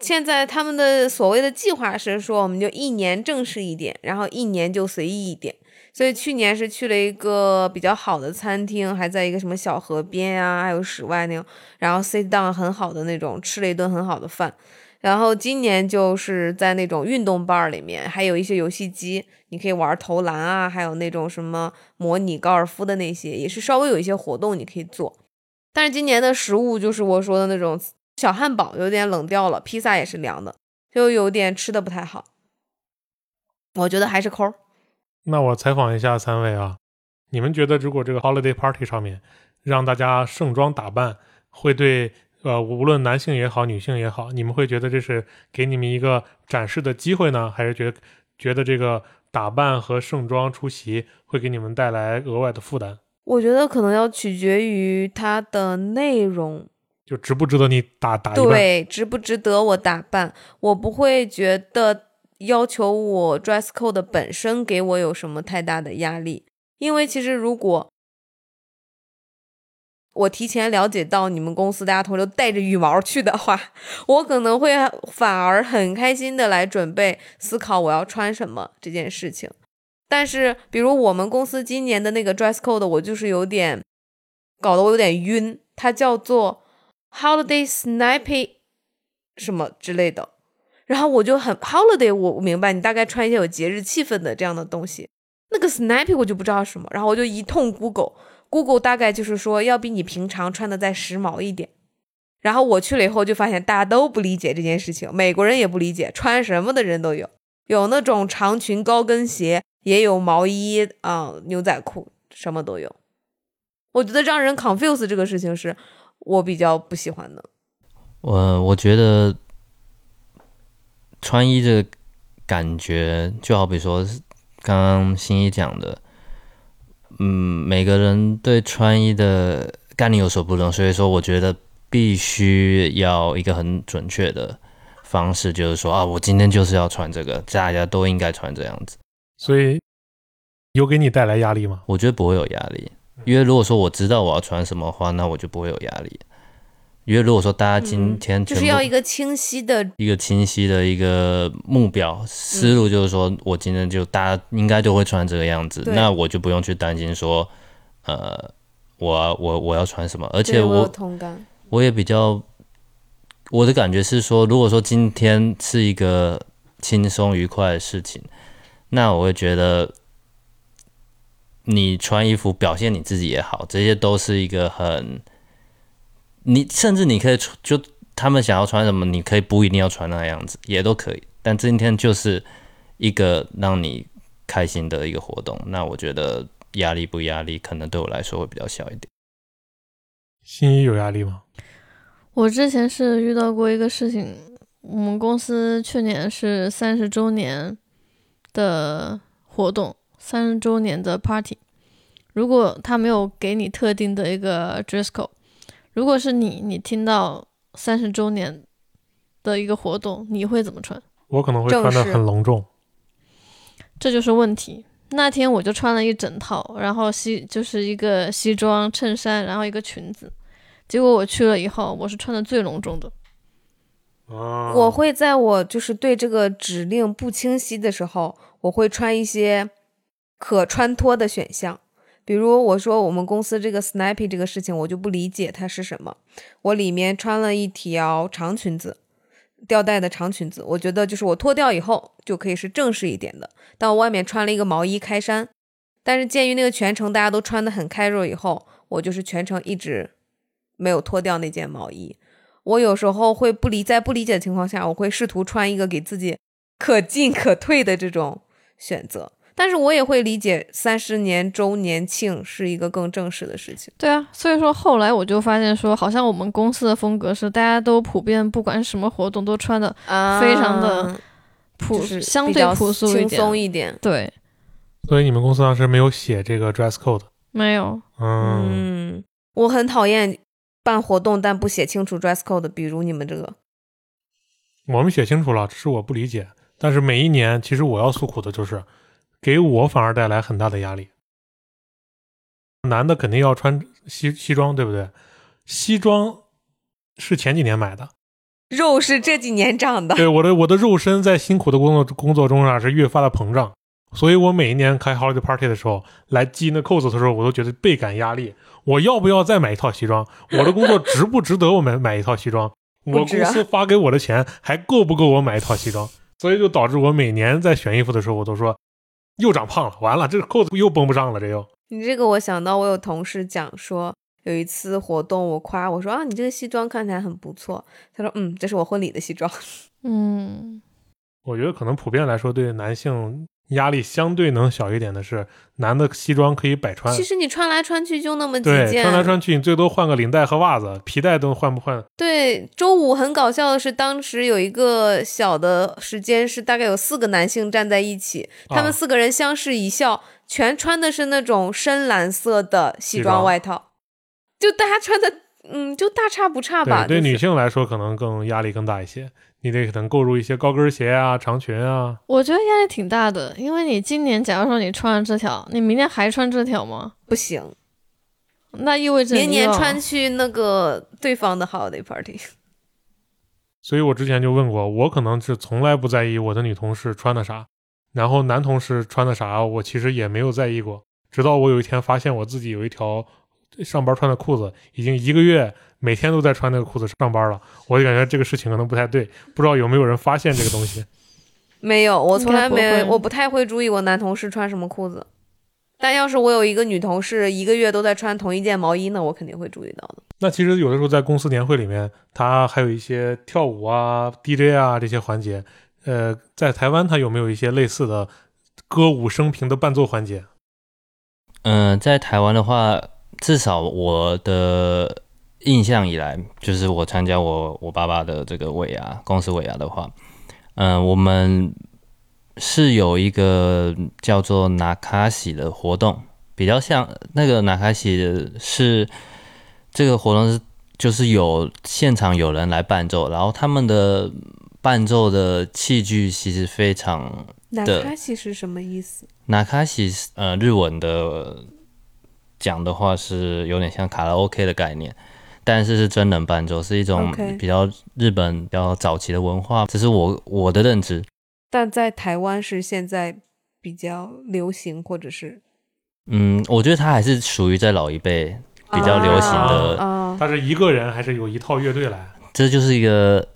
Speaker 3: 现在他们的所谓的计划是说，我们就一年正式一点，然后一年就随意一点。所以去年是去了一个比较好的餐厅，还在一个什么小河边啊，还有室外那种，然后 sit down 很好的那种，吃了一顿很好的饭。然后今年就是在那种运动 bar 里面，还有一些游戏机，你可以玩投篮啊，还有那种什么模拟高尔夫的那些，也是稍微有一些活动你可以做。但是今年的食物就是我说的那种小汉堡有点冷掉了，披萨也是凉的，就有点吃的不太好。我觉得还是抠。
Speaker 4: 那我采访一下三位啊，你们觉得如果这个 holiday party 上面让大家盛装打扮，会对呃无论男性也好，女性也好，你们会觉得这是给你们一个展示的机会呢，还是觉得觉得这个打扮和盛装出席会给你们带来额外的负担？
Speaker 3: 我觉得可能要取决于它的内容，
Speaker 4: 就值不值得你打打
Speaker 3: 对，值不值得我打扮？我不会觉得。要求我 dress code 本身给我有什么太大的压力？因为其实如果我提前了解到你们公司大家同事都带着羽毛去的话，我可能会反而很开心的来准备思考我要穿什么这件事情。但是，比如我们公司今年的那个 dress code，我就是有点搞得我有点晕，它叫做 holiday snappy 什么之类的。然后我就很 holiday，我我明白你大概穿一些有节日气氛的这样的东西。那个 snappy 我就不知道什么，然后我就一通 Google，Google 大概就是说要比你平常穿的再时髦一点。然后我去了以后，就发现大家都不理解这件事情，美国人也不理解，穿什么的人都有，有那种长裙高跟鞋，也有毛衣啊、牛仔裤，什么都有。我觉得让人 confuse 这个事情是我比较不喜欢的。
Speaker 1: 我我觉得穿衣的感觉，就好比说刚刚新一讲的，嗯，每个人对穿衣的概念有所不同，所以说我觉得必须要一个很准确的方式，就是说啊，我今天就是要穿这个，大家都应该穿这样子。
Speaker 4: 所以有给你带来压力吗？
Speaker 1: 我觉得不会有压力，因为如果说我知道我要穿什么的话，那我就不会有压力。因为如果说大家今天
Speaker 3: 嗯就是要一个清晰的，
Speaker 1: 一个清晰的一个目标思路，就是说我今天就大家应该都会穿这个样子，那我就不用去担心说，呃，我我我要穿什么，而且
Speaker 3: 我。
Speaker 1: 我也比较，我的感觉是说，如果说今天是一个轻松愉快的事情，那我会觉得你穿衣服表现你自己也好，这些都是一个很，你甚至你可以穿就他们想要穿什么，你可以不一定要穿那样子，也都可以。但今天就是一个让你开心的一个活动，那我觉得压力不压力，可能对我来说会比较小一点。
Speaker 4: 新一有压力吗？
Speaker 2: 我之前是遇到过一个事情，我们公司去年是三十周年的活动，三十周年的 party。如果他没有给你特定的一个 dress code，如果是你，你听到三十周年的一个活动，你会怎么穿？
Speaker 4: 我可能会穿的很隆重。
Speaker 2: 这就是问题。那天我就穿了一整套，然后西就是一个西装、衬衫，然后一个裙子。结果我去了以后，我是穿的最隆重的。
Speaker 4: 啊
Speaker 3: 我会在我就是对这个指令不清晰的时候，我会穿一些可穿脱的选项。比如我说我们公司这个 snappy 这个事情，我就不理解它是什么。我里面穿了一条长裙子，吊带的长裙子，我觉得就是我脱掉以后就可以是正式一点的。但我外面穿了一个毛衣开衫，但是鉴于那个全程大家都穿的很 casual 以后，我就是全程一直没有脱掉那件毛衣。我有时候会不理在不理解的情况下，我会试图穿一个给自己可进可退的这种选择。但是我也会理解三十年周年庆是一个更正式的事情。
Speaker 2: 对啊，所以说后来我就发现说，好像我们公司的风格是大家都普遍，不管什么活动都穿的
Speaker 3: 啊
Speaker 2: 非常的朴，
Speaker 3: 就是
Speaker 2: 相对朴素一
Speaker 3: 轻松。一点。
Speaker 2: 对，
Speaker 4: 所以你们公司当时没有写这个 dress code。
Speaker 2: 没有，
Speaker 4: 嗯，
Speaker 3: 嗯，我很讨厌办活动但不写清楚 dress code，比如你们这个。
Speaker 4: 我们写清楚了，只是我不理解。但是每一年，其实我要诉苦的就是，给我反而带来很大的压力。男的肯定要穿西西装，对不对？西装是前几年买的，
Speaker 3: 肉是这几年长的，
Speaker 4: 对我的我的肉身在辛苦的工作工作中啊是越发的膨胀，所以我每一年开 holiday party 的时候，来系那扣子的时候，我都觉得倍感压力。我要不要再买一套西装？我的工作值不值得我买买一套西装？我公司发给我的钱还够不够我买一套西装？所以就导致我每年在选衣服的时候，我都说又长胖了，完了这个扣子又绷不上了，这又。
Speaker 3: 你这个我想到我有同事讲说，有一次活动我夸我说啊，你这个西装看起来很不错。他说嗯，这是我婚礼的西装。
Speaker 2: 嗯，
Speaker 4: 我觉得可能普遍来说，对男性压力相对能小一点的是，男的西装可以百穿。
Speaker 3: 其，实你穿来穿去就那么几
Speaker 4: 对，
Speaker 3: 件，
Speaker 4: 穿来穿去你最多换个领带和袜子，皮带都换不换？
Speaker 3: 对，周五很搞笑的是，当时有一个小的时间是大概有四个男性站在一起，他
Speaker 4: 啊
Speaker 3: 们四个人相视一笑，全穿的是那种深蓝色的西
Speaker 4: 西装
Speaker 3: 装外套，就大家穿的，嗯，就大差不差吧。
Speaker 4: 对，对女性来说可能更压力更大一些，你得可能购入一些高跟鞋啊、长裙啊。
Speaker 2: 我觉得压力挺大的，因为你今年假如说你穿了这条，你明年还穿这条吗？
Speaker 3: 不行，
Speaker 2: 那意味着
Speaker 3: 明年穿去那个对方的 holiday party。
Speaker 4: 所以我之前就问过，我可能是从来不在意我的女同事穿的啥，然后男同事穿的啥，我其实也没有在意过。直到我有一天发现我自己有一条上班穿的裤子，已经一个月每天都在穿那个裤子上班了，我就感觉这个事情可能不太对，不知道有没有人发现这个东西。
Speaker 3: 没有，我从来没有，我不太会注意我男同事穿什么裤子。但要是我有一个女同事一个月都在穿同一件毛衣呢，我肯定会注意到的。
Speaker 4: 那其实有的时候在公司年会里面，他还有一些跳舞啊、DJ 啊这些环节。呃，在台湾他有没有一些类似的歌舞升平的伴奏环节？
Speaker 1: 嗯、在台湾的话，至少我的印象以来，就是我参加我我爸爸的这个尾牙公司尾牙的话，嗯、我们是有一个叫做拿卡西的活动，比较像那个拿卡西是这个活动是就是有现场有人来伴奏，然后他们的伴奏的器具其实非常
Speaker 3: 纳
Speaker 1: 的
Speaker 3: 卡西是什么意思？
Speaker 1: 纳卡西是呃日文的讲的话是有点像卡拉 OK 的概念，但是是真人伴奏，是一种
Speaker 3: OK
Speaker 1: 比较日本比较早期的文化，这是我我的认知。
Speaker 3: 但在台湾是现在比较流行，或者是
Speaker 1: 嗯，我觉得它还是属于在老一辈比较流行的，
Speaker 3: 啊，
Speaker 4: 它是一个人还是有一套乐队来？
Speaker 1: 这就是一个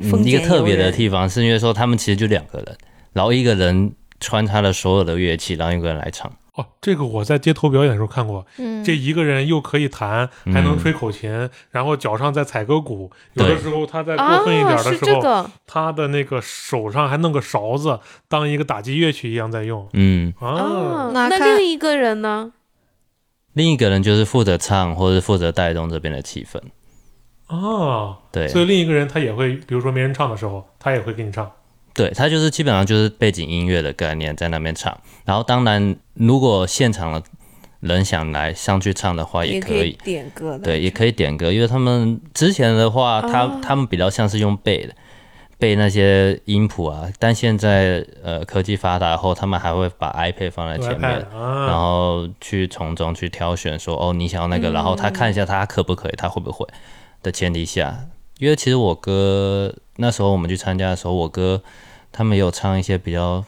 Speaker 3: 丰
Speaker 1: 嗯一个
Speaker 3: 俭
Speaker 1: 特别的地方，是因为说他们其实就两个人，然后一个人穿插了所有的乐器，然后一个人来唱。
Speaker 4: 哦，这个我在街头表演的时候看过，
Speaker 2: 嗯，
Speaker 4: 这一个人又可以弹，还能
Speaker 1: 嗯
Speaker 4: 吹口琴，然后脚上再踩个鼓，有的时候他在
Speaker 3: 啊
Speaker 4: 过分一点的
Speaker 3: 是
Speaker 4: 时候，
Speaker 3: 这个
Speaker 4: 他的那个手上还弄个勺子，当一个打击乐器一样在用
Speaker 1: 嗯，
Speaker 4: 啊。
Speaker 3: 啊，那另一个人呢？
Speaker 1: 另一个人就是负责唱或者负责带动这边的气氛。
Speaker 4: 哦，
Speaker 1: 对，
Speaker 4: 所以另一个人他也会，比如说没人唱的时候，他也会给你唱。
Speaker 1: 对，它就是基本上就是背景音乐的概念在那边唱，然后当然如果现场的人想来上去唱的话，也
Speaker 3: 可
Speaker 1: 可以，
Speaker 3: 点歌，
Speaker 1: 对，也可以点歌，因为他们之前的话，他、
Speaker 3: 哦。
Speaker 1: 他们比较像是用背的。背那些音谱啊，但现在呃科技发达后，他们还会把 iPad 放在前面
Speaker 4: ，iPad 啊，
Speaker 1: 然后去从中去挑选说哦你想要那个，然后他看一下他可不可以，他会不会的前提下，因为其实我哥那时候我们去参加的时候，我哥他们有唱一些比较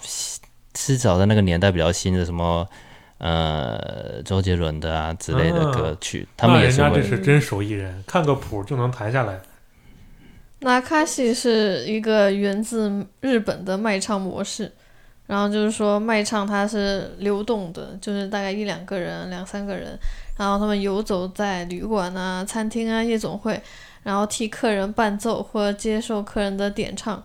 Speaker 1: 至少在那个年代比较新的什么呃周杰伦的啊之类的歌曲，他们
Speaker 4: 那人家
Speaker 1: 也是会
Speaker 4: 这是真手艺人，看个谱就能弹下来。
Speaker 2: 那卡西是一个源自日本的卖唱模式，然后就是说卖唱它是流动的，就是大概一两个人、两三个人，然后他们游走在旅馆啊、餐厅啊、夜总会，然后替客人伴奏或接受客人的点唱。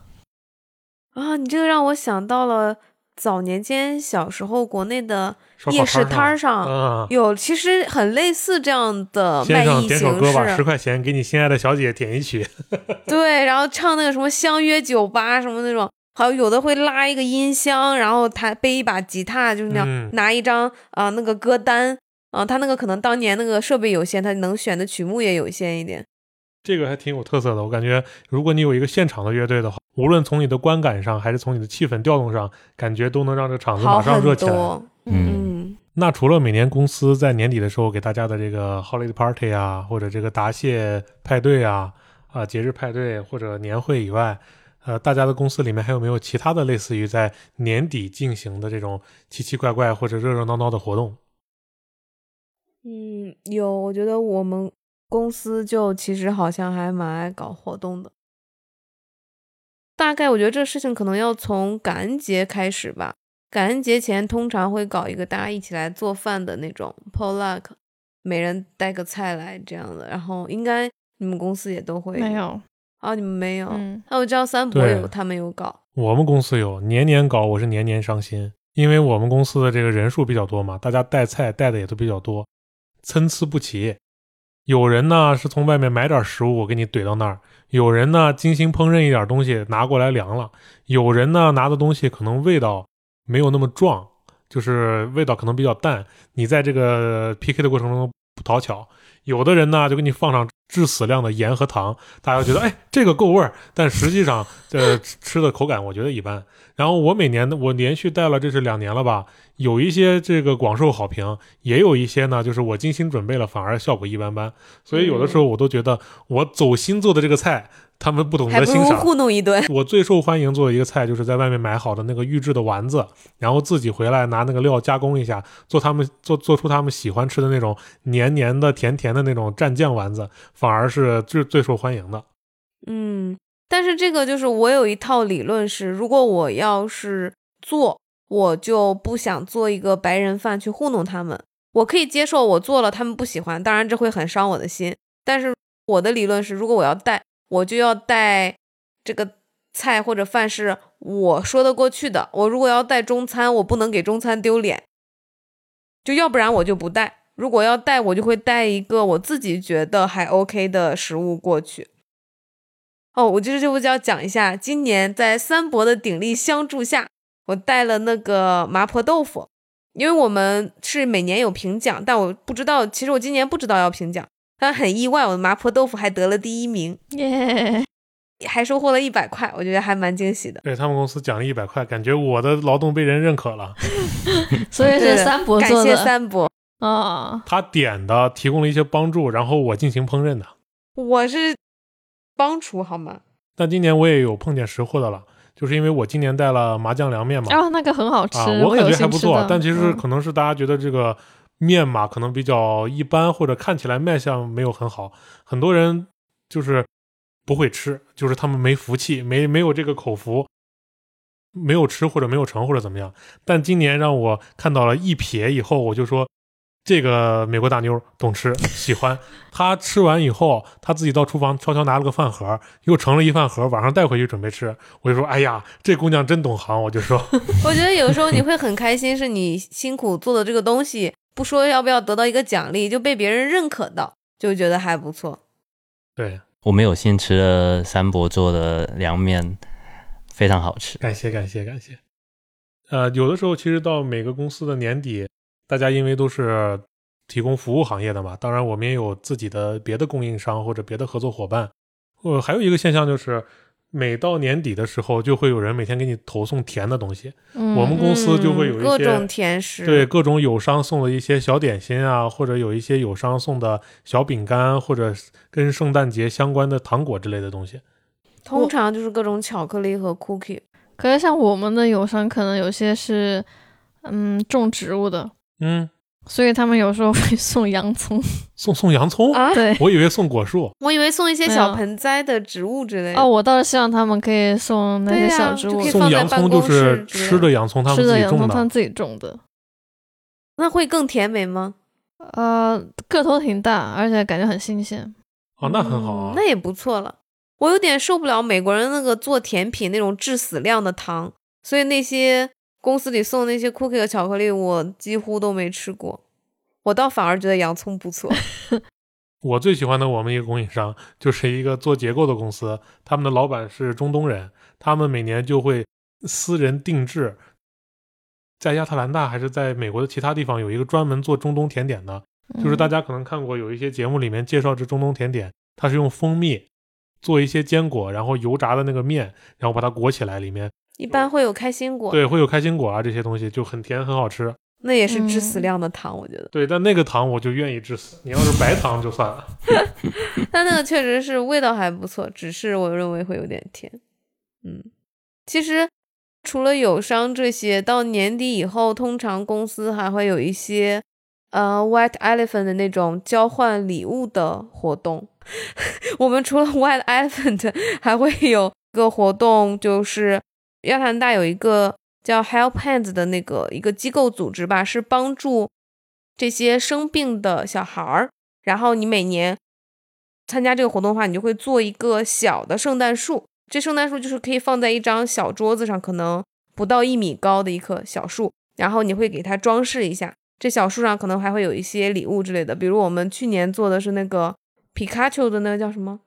Speaker 3: 啊，你这个让我想到了早年间小时候国内的夜市摊儿
Speaker 4: 上
Speaker 3: 有，其实很类似这样的卖艺形
Speaker 4: 点首歌吧，十
Speaker 3: 式，
Speaker 4: 块钱给你心爱的小姐点一曲。
Speaker 3: 对，然后唱那个什么相约酒吧什么那种，还有有的会拉一个音箱，然后他背一把吉他，就是那样、
Speaker 4: 嗯
Speaker 3: 拿一张啊、那个歌单啊、他那个可能当年那个设备有限，他能选的曲目也有限一点。
Speaker 4: 这个还挺有特色的，我感觉如果你有一个现场的乐队的话，无论从你的观感上，还是从你的气氛调动上，感觉都能让这场子马上热起来。
Speaker 1: 嗯
Speaker 3: 嗯，
Speaker 4: 那除了每年公司在年底的时候给大家的这个 holiday party 啊，或者这个答谢派对啊，啊节日派对或者年会以外，呃，大家的公司里面还有没有其他的类似于在年底进行的这种奇奇怪怪或者热热闹闹的活动？
Speaker 3: 嗯，有，我觉得我们公司就其实好像还蛮爱搞活动的。大概我觉得这事情可能要从感恩节开始吧。感恩节前通常会搞一个大家一起来做饭的那种 potluck，每人带个菜来这样的。然后应该你们公司也都会
Speaker 2: 没有，
Speaker 3: 啊？你们没有？
Speaker 2: 嗯，
Speaker 3: 那我知道三博有，他们有搞。
Speaker 4: 我们公司有年年搞，我是年年伤心，因为我们公司的这个人数比较多嘛，大家带菜带的也都比较多，参差不齐。有人呢是从外面买点食物给你怼到那儿，有人呢精心烹饪一点东西拿过来凉了，有人呢拿的东西可能味道没有那么壮，就是味道可能比较淡，你在这个 PK 的过程中不讨巧。有的人呢就给你放上致死量的盐和糖，大家觉得哎这个够味儿，但实际上呃吃吃的口感我觉得一般。然后我每年的我连续带了这是两年了吧，有一些这个广受好评，也有一些呢就是我精心准备了反而效果一般般。所以有的时候我都觉得我走心做的这个菜，他们不懂得欣赏。
Speaker 3: 糊弄一顿。
Speaker 4: 我最受欢迎做的一个菜，就是在外面买好的那个预制的丸子，然后自己回来拿那个料加工一下，做他们做做出他们喜欢吃的那种黏黏的、甜甜的那种蘸酱丸子，反而是最最受欢迎的。
Speaker 3: 嗯，但是这个就是我有一套理论是，如果我要是做，我就不想做一个白人饭去糊弄他们。我可以接受我做了他们不喜欢，当然这会很伤我的心。但是我的理论是，如果我要带，我就要带这个菜或者饭是我说得过去的。我如果要带中餐，我不能给中餐丢脸，就要不然我就不带。如果要带，我就会带一个我自己觉得还 OK 的食物过去。哦，我就是就要讲一下，今年在三伯的鼎力相助下，我带了那个麻婆豆腐。因为我们是每年有评奖，但我不知道，其实我今年不知道要评奖，但很意外，我的麻婆豆腐还得了第一名，
Speaker 2: 耶！
Speaker 3: 还收获了一百块，我觉得还蛮惊喜的。
Speaker 4: 对他们公司奖励一百块，感觉我的劳动被人认可了。
Speaker 2: 所以是三伯做的，
Speaker 3: 感谢三伯
Speaker 2: 啊。
Speaker 4: 他点的提供了一些帮助，然后我进行烹饪的。
Speaker 3: 我是帮厨好吗？
Speaker 4: 但今年我也有碰见识货的了。就是因为我今年带了麻酱凉面嘛，
Speaker 2: 啊，那个很好吃，
Speaker 4: 我感觉还不错。但其实可能是大家觉得这个面嘛，可能比较一般，或者看起来卖相没有很好，很多人就是不会吃，就是他们没福气，没没有这个口福，没有吃或者没有成或者怎么样。但今年让我看到了一撇以后，我就说。这个美国大妞懂吃，喜欢。她吃完以后，她自己到厨房悄悄拿了个饭盒，又盛了一饭盒，晚上带回去准备吃。我就说：“哎呀，这姑娘真懂行。”我就说：“
Speaker 3: 我觉得有时候你会很开心，是你辛苦做的这个东西，不说要不要得到一个奖励，就被别人认可到，就觉得还不错。”
Speaker 4: 对，
Speaker 1: 我们有幸吃了三伯做的凉面，非常好吃。
Speaker 4: 感谢感谢感谢。呃，有的时候其实到每个公司的年底。大家因为都是提供服务行业的嘛，当然我们也有自己的别的供应商或者别的合作伙伴。呃，还有一个现象就是，每到年底的时候，就会有人每天给你投送甜的东西。我们公司就会有一些
Speaker 3: 各种甜食，
Speaker 4: 对各种友商送的一些小点心啊，或者有一些友商送的小饼干，或者跟圣诞节相关的糖果之类的东西。
Speaker 3: 通常就是各种巧克力和 cookie。
Speaker 2: 可是像我们的友商，可能有些是嗯种植物的。
Speaker 4: 嗯，
Speaker 2: 所以他们有时候会送洋葱，
Speaker 4: 送送洋葱
Speaker 3: 啊？
Speaker 2: 对，
Speaker 4: 我以为送果树，
Speaker 3: 我以为送一些小盆栽的植物之类的。
Speaker 2: 哦，我倒是希望他们可以送那些小植物，
Speaker 4: 送洋葱就是吃的洋葱，他们
Speaker 2: 自
Speaker 4: 己种的，
Speaker 2: 他们自己种的，
Speaker 3: 那会更甜美吗？
Speaker 2: 呃，个头挺大，而且感觉很新鲜。
Speaker 4: 哦，那很好啊，
Speaker 3: 那也不错了。我有点受不了美国人那个做甜品那种致死量的糖，所以那些。公司里送那些 cookie 和巧克力，我几乎都没吃过。我倒反而觉得洋葱不错。
Speaker 4: 我最喜欢的我们一个供应商就是一个做结构的公司，他们的老板是中东人，他们每年就会私人定制，在亚特兰大还是在美国的其他地方有一个专门做中东甜点的，就是大家可能看过有一些节目里面介绍这中东甜点，它是用蜂蜜做一些坚果，然后油炸的那个面，然后把它裹起来，里面。
Speaker 3: 一般会有开心果，
Speaker 4: 对，会有开心果啊，这些东西就很甜，很好吃。
Speaker 3: 那也是致死量的糖，我觉得。
Speaker 4: 对，但那个糖我就愿意致死。你要是白糖就算了。
Speaker 3: 但那个确实是味道还不错，只是我认为会有点甜。嗯，其实除了友商这些，到年底以后，通常公司还会有一些呃 White Elephant 的那种交换礼物的活动。我们除了 White Elephant，还会有个活动，就是。亚特兰大有一个叫 Help Hands 的那个一个机构组织吧，是帮助这些生病的小孩儿。然后你每年参加这个活动的话，你就会做一个小的圣诞树。这圣诞树就是可以放在一张小桌子上，可能不到一米高的一棵小树。然后你会给它装饰一下，这小树上可能还会有一些礼物之类的。比如我们去年做的是那个皮卡丘的那个叫什么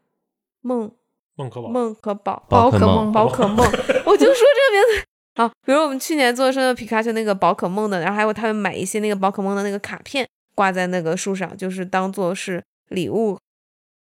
Speaker 3: 梦。
Speaker 4: 梦可宝，
Speaker 3: 梦可宝，
Speaker 2: 宝
Speaker 1: 可
Speaker 2: 梦，
Speaker 3: 宝可梦，我就说这个名字好。比如我们去年做的是皮卡丘那个宝可梦的，然后还有他们买一些那个宝可梦的那个卡片，挂在那个树上，就是当做是礼物。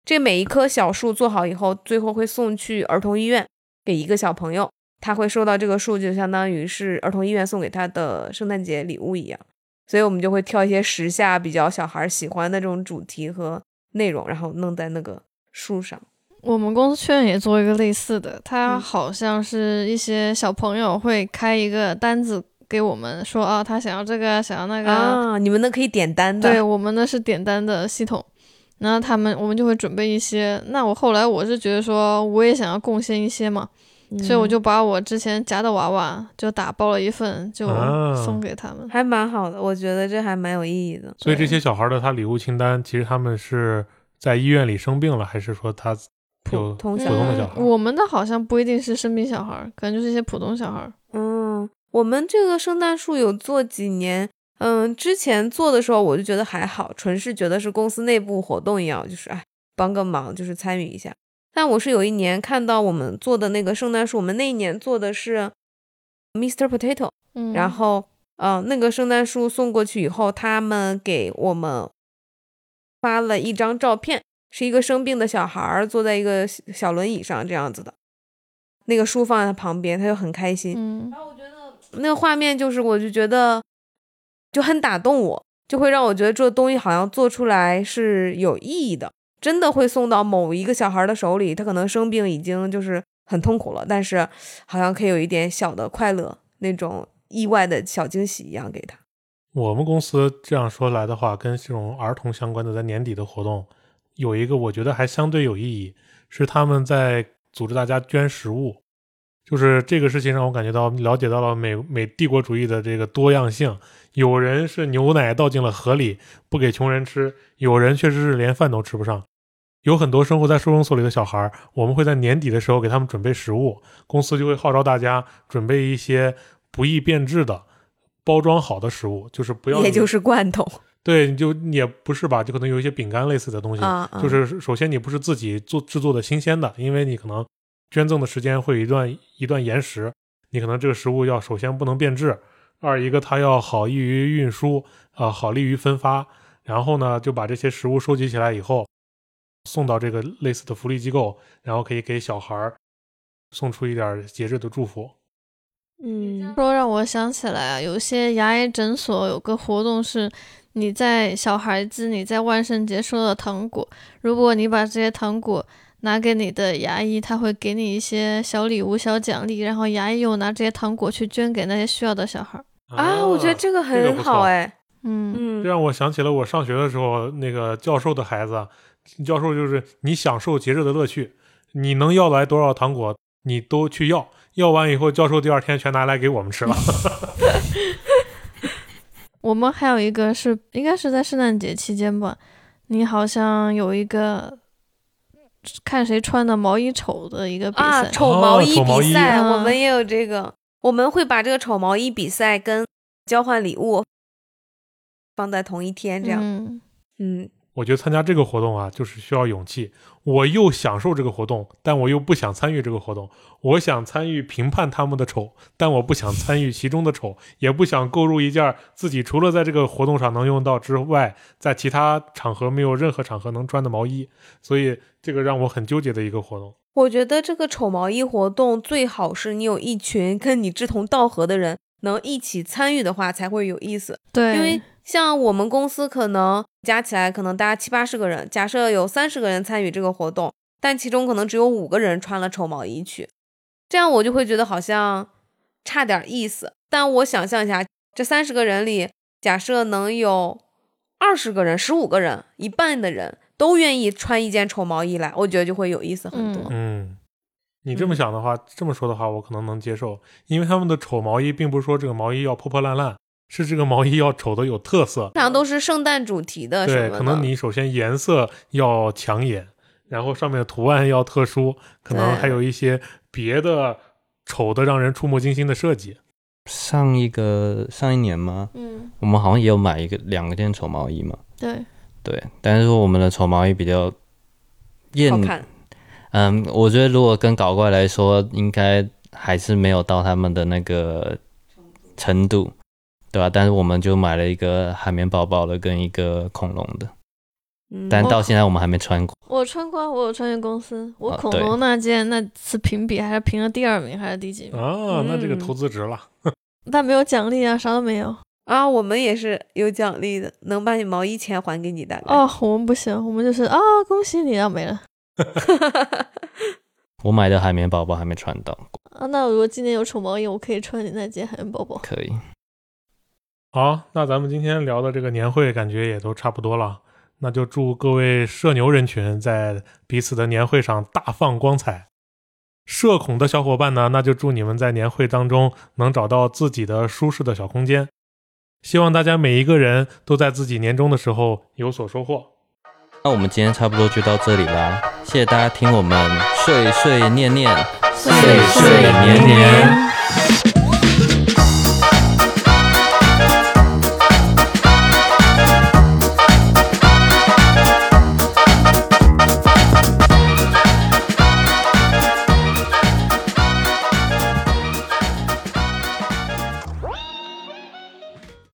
Speaker 3: 这每一棵小树做好以后，最后会送去儿童医院给一个小朋友，他会收到这个树，就相当于是儿童医院送给他的圣诞节礼物一样。所以我们就会挑一些时下比较小孩喜欢的这种主题和内容，然后弄在那个树上。
Speaker 2: 我们公司去年也做一个类似的，他好像是一些小朋友会开一个单子给我们，说啊，他想要这个，想要那个
Speaker 3: 啊，你们那可以点单的，
Speaker 2: 对，我们那是点单的系统，然后他们我们就会准备一些。那我后来我是觉得说，我也想要贡献一些嘛，所以我
Speaker 3: 嗯
Speaker 2: 就把我之前夹的娃娃就打包了一份，就
Speaker 4: 啊
Speaker 2: 送给他们。
Speaker 3: 还蛮好的，我觉得这还蛮有意义的。
Speaker 4: 所以这些小孩的他礼物清单，其实他们是在医院里生病了，还是说他有普
Speaker 3: 普通小孩
Speaker 2: 我们的好像不一定是生病小孩儿，可能就是一些普通小孩儿。
Speaker 3: 嗯，我们这个圣诞树有做几年，嗯，之前做的时候我就觉得还好，纯是觉得是公司内部活动一样，就是哎帮个忙，就是参与一下。但我是有一年看到我们做的那个圣诞树，我们那一年做的是 Mr. Potato，
Speaker 2: 嗯，
Speaker 3: 然后呃那个圣诞树送过去以后，他们给我们发了一张照片，是一个生病的小孩儿坐在一个小小轮椅上这样子的，那个书放在他旁边，他就很开心。
Speaker 2: 嗯
Speaker 3: 然后我觉得那个画面就是，我就觉得就很打动我，就会让我觉得这东西好像做出来是有意义的，真的会送到某一个小孩的手里，他可能生病已经就是很痛苦了，但是好像可以有一点小的快乐，那种意外的小惊喜一样给他。
Speaker 4: 我们公司这样说来的话，跟这种儿童相关的在年底的活动，有一个我觉得还相对有意义，是他们在组织大家捐食物。就是这个事情让我感觉到了解到了美美帝国主义的这个多样性。有人是牛奶倒进了河里，不给穷人吃；有人确实是连饭都吃不上。有很多生活在收容所里的小孩儿，我们会在年底的时候给他们准备食物，公司就会号召大家准备一些不易变质的、包装好的食物，就是不要你
Speaker 3: 也就是罐头
Speaker 4: 对，你就也不是吧，就可能有一些饼干类似的东西，就是首先你不是自己做制作的新鲜的，因为你可能捐赠的时间会有一段一段延时，你可能这个食物要首先不能变质，二一个它要好易于运输啊、好利于分发，然后呢就把这些食物收集起来以后，送到这个类似的福利机构，然后可以给小孩儿送出一点儿节日的祝福。
Speaker 3: 嗯
Speaker 2: 说让我想起来啊，有些牙医诊所有个活动是，你在小孩子你在万圣节收到糖果，如果你把这些糖果拿给你的牙医，他会给你一些小礼物、小奖励，然后牙医又拿这些糖果去捐给那些需要的小孩儿。
Speaker 3: 啊，我觉得这个很好哎，
Speaker 2: 嗯，
Speaker 3: 嗯
Speaker 4: 这让我想起了我上学的时候，那个教授的孩子，教授就是你享受节日的乐趣，你能要来多少糖果，你都去要，要完以后，教授第二天全拿来给我们吃了。
Speaker 2: 我们还有一个是应该是在圣诞节期间吧，你好像有一个看谁穿的毛衣丑的一个比
Speaker 3: 啊，
Speaker 2: 赛。
Speaker 4: 啊
Speaker 3: 丑毛衣比赛，我
Speaker 2: 嗯
Speaker 3: 们也有这个，我们会把这个丑毛衣比赛跟交换礼物放在同一天，这样，
Speaker 2: 嗯，
Speaker 3: 嗯，
Speaker 4: 我觉得参加这个活动啊，就是需要勇气。我又享受这个活动，但我又不想参与这个活动。我想参与评判他们的丑，但我不想参与其中的丑，也不想购入一件自己除了在这个活动上能用到之外，在其他场合没有任何场合能穿的毛衣。所以这个让我很纠结的一个活动。
Speaker 3: 我觉得这个丑毛衣活动最好是你有一群跟你志同道合的人能一起参与的话才会有意思。
Speaker 2: 对，
Speaker 3: 因为像我们公司可能加起来可能大家七八十个人，假设有三十个人参与这个活动，但其中可能只有五个人穿了丑毛衣去，这样我就会觉得好像差点意思。但我想象一下，这三十个人里，假设能有二十个人、十五个人，一半的人都愿意穿一件丑毛衣来，我觉得就会有意思很多。
Speaker 4: 嗯，你这么
Speaker 3: 嗯
Speaker 4: 想的话，这么说的话，我可能能接受，因为他们的丑毛衣并不是说这个毛衣要破破烂烂，是这个毛衣要丑的有特色。
Speaker 3: 通常都是圣诞主题的什
Speaker 4: 对，可能你首先颜色要抢眼，然后上面的图案要特殊，可能还有一些别的丑的让人触目惊心的设计。
Speaker 1: 上一个上一年吗？
Speaker 2: 嗯，
Speaker 1: 我们好像也有买一个两个件丑毛衣嘛。
Speaker 2: 对，
Speaker 1: 对，但是说我们的丑毛衣比较艳
Speaker 3: 好看。
Speaker 1: 嗯，我觉得如果跟搞怪来说，应该还是没有到他们的那个程度，对吧、但是我们就买了一个海绵宝宝的跟一个恐龙的，
Speaker 3: 嗯
Speaker 1: 但到现在我们还没穿过。
Speaker 2: 我穿过，我有穿越公司。我恐龙那件那次评比还是评了第二名还是第几名？
Speaker 4: 啊，那这个
Speaker 3: 嗯
Speaker 4: 投资值了。
Speaker 2: 但没有奖励啊，啥都没有。
Speaker 3: 啊，我们也是有奖励的，能把你毛衣钱还给你，的。
Speaker 2: 哦，我们不行，我们就是啊，恭喜你啊，没了。
Speaker 1: 我买的海绵宝宝还没穿到，
Speaker 2: 啊，那如果今年有丑毛衣，我可以穿你那件海绵宝宝。
Speaker 1: 可以。
Speaker 4: 好，那咱们今天聊的这个年会，感觉也都差不多了。那就祝各位社牛人群在彼此的年会上大放光彩。社恐的小伙伴呢，那就祝你们在年会当中能找到自己的舒适的小空间。希望大家每一个人都在自己年终的时候有所收获。
Speaker 1: 那我们今天差不多就到这里啦，谢谢大家听我们碎碎念念，
Speaker 2: 碎碎念念。